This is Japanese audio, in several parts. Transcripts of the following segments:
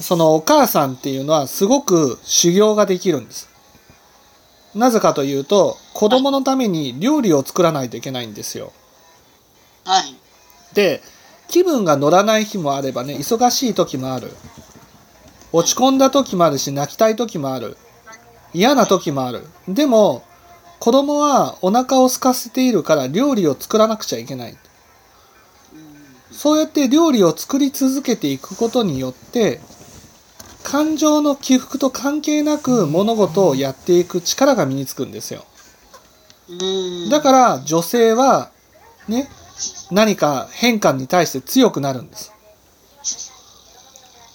そのお母さんっていうのはすごく修行ができるんです。なぜかというと子供のために料理を作らないといけないんですよ。はい。で気分が乗らない日もあればね忙しい時もある落ち込んだ時もあるし泣きたい時もある嫌な時もあるでも子供はお腹を空かせているから料理を作らなくちゃいけないそうやって料理を作り続けていくことによって感情の起伏と関係なく物事をやっていく力が身につくんですようん。だから女性はね何か変化に対して強くなるんです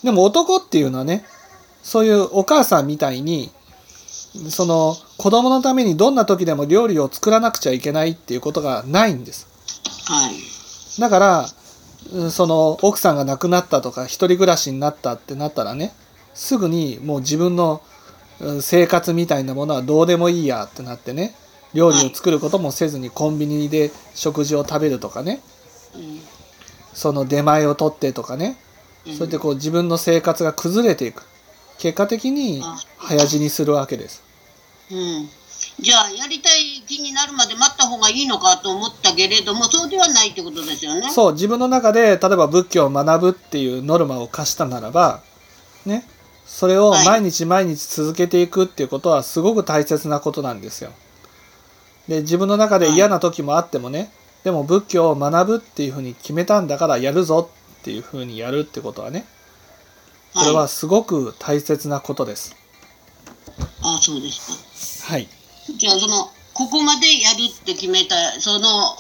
でも男っていうのはねそういうお母さんみたいにその子供のためにどんな時でも料理を作らなくちゃいけないっていうことがないんですはい。だからうんその奥さんが亡くなったとか一人暮らしになったってなったらねすぐにもう自分のうん生活みたいなものはどうでもいいやってなってね料理を作ることもせずにコンビニで食事を食べるとかねうん。その出前を取ってとかねそうやってこう自分の生活が崩れていく結果的に早死にするわけですうん。じゃあ、やりたい気になるまで待った方がいいのかと思ったけれども、そうではないってことですよね。そう自分の中で例えば仏教を学ぶっていうノルマを課したならばねそれをはい毎日毎日続けていくっていうことはすごく大切なことなんですよ。で自分の中で嫌な時もあってもねでも仏教を学ぶっていうふうに決めたんだからやるぞっていうふうにやるってことはねこれはすごく大切なことです。あそうですか。はい。じゃあ、その、ここまでやるって決めた、その、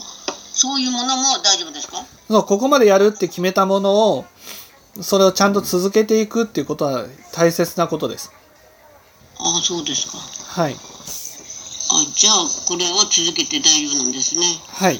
そういうものも大丈夫ですか？そうここまでやるって決めたものをそれをちゃんと続けていくっていうことは大切なことです。あそうですか。はい。あじゃあ、これを続けて大丈夫なんですね。はい。